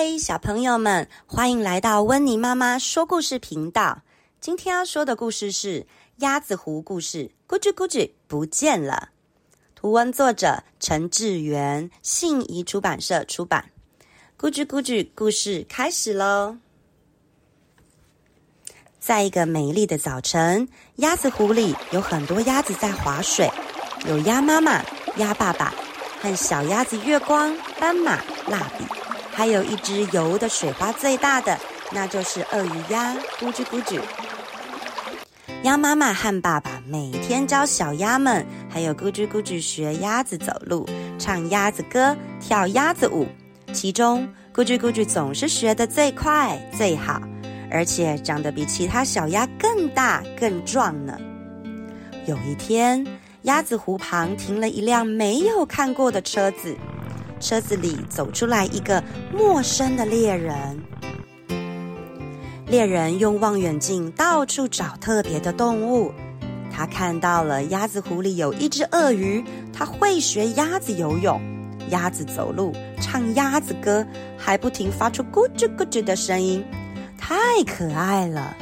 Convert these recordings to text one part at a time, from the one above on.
嗨，小朋友们，欢迎来到温妮妈妈说故事频道。今天要说的故事是《鸭子湖故事》，咕叽咕叽不见了。图文作者陈志元，信谊出版社出版。咕叽咕叽，故事开始喽！在一个美丽的早晨，鸭子湖里有很多鸭子在划水，有鸭妈妈、鸭爸爸和小鸭子月光、斑马、蜡笔。还有一只游的水花最大的，那就是鳄鱼鸭，咕叽咕叽。鸭妈妈和爸爸每天教小鸭们，还有咕叽咕叽学鸭子走路、唱鸭子歌、跳鸭子舞。其中，咕叽咕叽总是学得最快最好，而且长得比其他小鸭更大更壮呢。有一天，鸭子湖旁停了一辆没有看过的车子。车子里走出来一个陌生的猎人。猎人用望远镜到处找特别的动物。他看到了鸭子湖里有一只鳄鱼，它会学鸭子游泳、鸭子走路、唱鸭子歌，还不停发出咕吱咕吱的声音，太可爱了。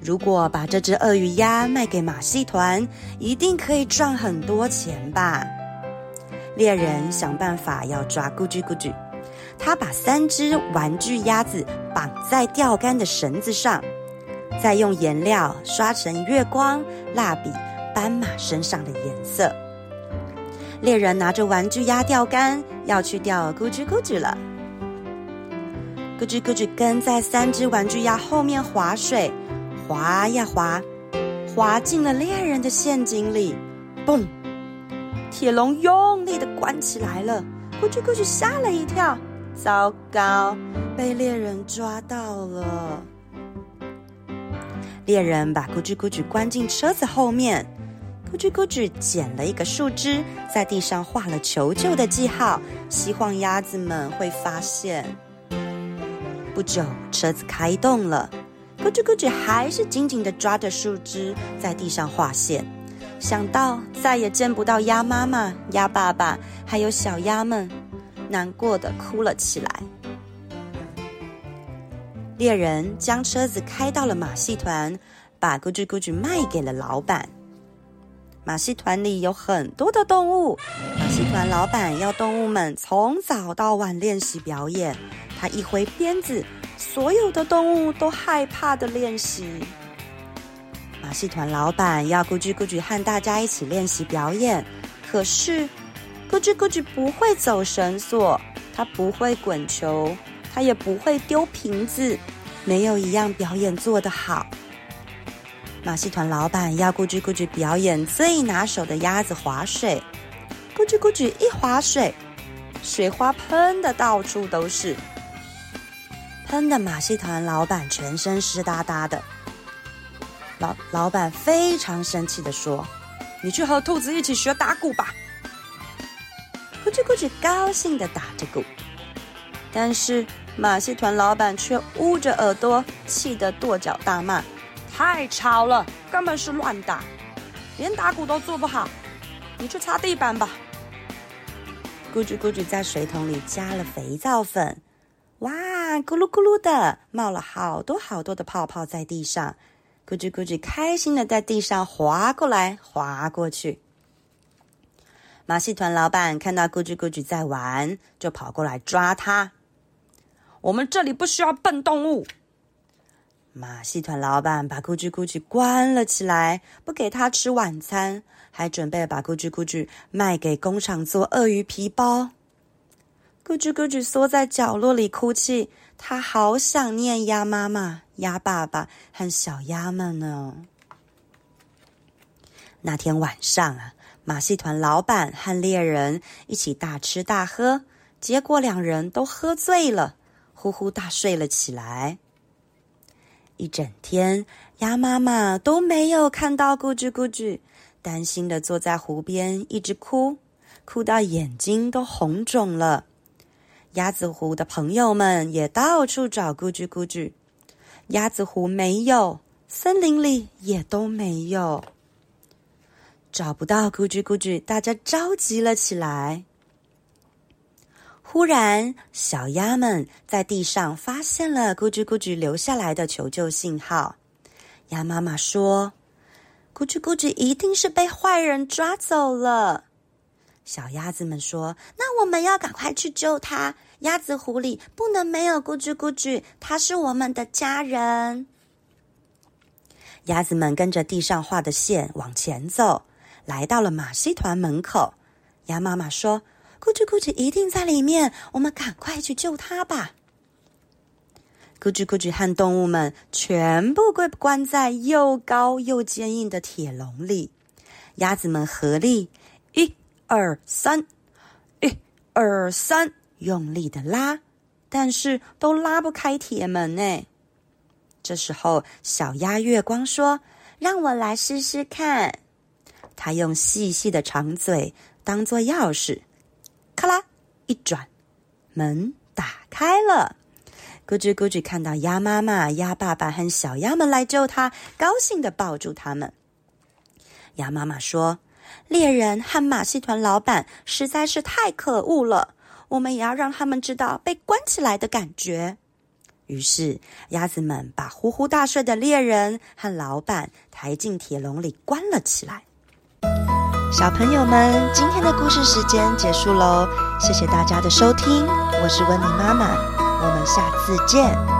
如果把这只鳄鱼鸭卖给马戏团，一定可以赚很多钱吧。猎人想办法要抓咕叽咕叽，他把三只玩具鸭子绑在钓竿的绳子上，再用颜料刷成月光、蜡笔、斑马身上的颜色。猎人拿着玩具鸭钓竿要去钓咕叽咕叽了。咕叽咕叽跟在三只玩具鸭后面划水，划呀划，划进了猎人的陷阱里，嘣！铁笼用力的关起来了，咕叽咕叽吓了一跳，糟糕，被猎人抓到了。猎人把咕叽咕叽关进车子后面，咕叽咕叽捡了一个树枝，在地上画了求救的记号，希望鸭子们会发现。不久，车子开动了，咕叽咕叽还是紧紧地抓着树枝，在地上画线。想到再也见不到鸭妈妈、鸭爸爸，还有小鸭们，难过的哭了起来。猎人将车子开到了马戏团，把咕叽咕叽卖给了老板。马戏团里有很多的动物，马戏团老板要动物们从早到晚练习表演。他一挥鞭子，所有的动物都害怕的练习。马戏团老板要咕叽咕叽和大家一起练习表演，可是咕叽咕叽不会走绳索，他不会滚球，他也不会丢瓶子，没有一样表演做得好。马戏团老板要咕叽咕叽表演最拿手的鸭子划水，咕叽咕叽一划水，水花喷的到处都是，喷的马戏团老板全身湿哒哒的。老老板非常生气地说：“你去和兔子一起学打鼓吧。”咕叽咕叽高兴地打着鼓，但是马戏团老板却捂着耳朵，气得跺脚大骂：“太吵了，根本是乱打，连打鼓都做不好，你去擦地板吧。”咕叽咕叽在水桶里加了肥皂粉，哇，咕噜咕噜的冒了好多好多的泡泡在地上。咕叽咕叽开心的在地上滑过来滑过去。马戏团老板看到咕叽咕叽在玩，就跑过来抓他。我们这里不需要笨动物。马戏团老板把咕叽咕叽关了起来，不给他吃晚餐，还准备把咕叽咕叽卖给工厂做鳄鱼皮包。咕叽咕叽缩在角落里哭泣，他好想念鸭妈妈。鸭爸爸和小鸭们呢？那天晚上啊，马戏团老板和猎人一起大吃大喝，结果两人都喝醉了，呼呼大睡了起来。一整天，鸭妈妈都没有看到咕叽咕叽，担心的坐在湖边一直哭，哭到眼睛都红肿了。鸭子湖的朋友们也到处找咕叽咕叽。鸭子湖没有，森林里也都没有，找不到咕叽咕叽，大家着急了起来。忽然，小鸭们在地上发现了咕叽咕叽留下来的求救信号。鸭妈妈说：“咕叽咕叽一定是被坏人抓走了。”小鸭子们说：“那我们要赶快去救它。鸭子湖里不能没有咕叽咕叽，它是我们的家人。”鸭子们跟着地上画的线往前走，来到了马戏团门口。鸭妈妈说：“咕叽咕叽一定在里面，我们赶快去救它吧。”咕叽咕叽和动物们全部被关在又高又坚硬的铁笼里。鸭子们合力，一、二、三，一、二、三，用力的拉，但是都拉不开铁门呢。这时候，小鸭月光说：“让我来试试看。”它用细细的长嘴当做钥匙，咔啦一转，门打开了。咕叽咕叽看到鸭妈妈、鸭爸爸和小鸭们来救它，高兴的抱住他们。鸭妈妈说：“猎人和马戏团老板实在是太可恶了，我们也要让他们知道被关起来的感觉。”于是，鸭子们把呼呼大睡的猎人和老板抬进铁笼里，关了起来。小朋友们，今天的故事时间结束喽，谢谢大家的收听，我是温妮妈妈，我们下次见。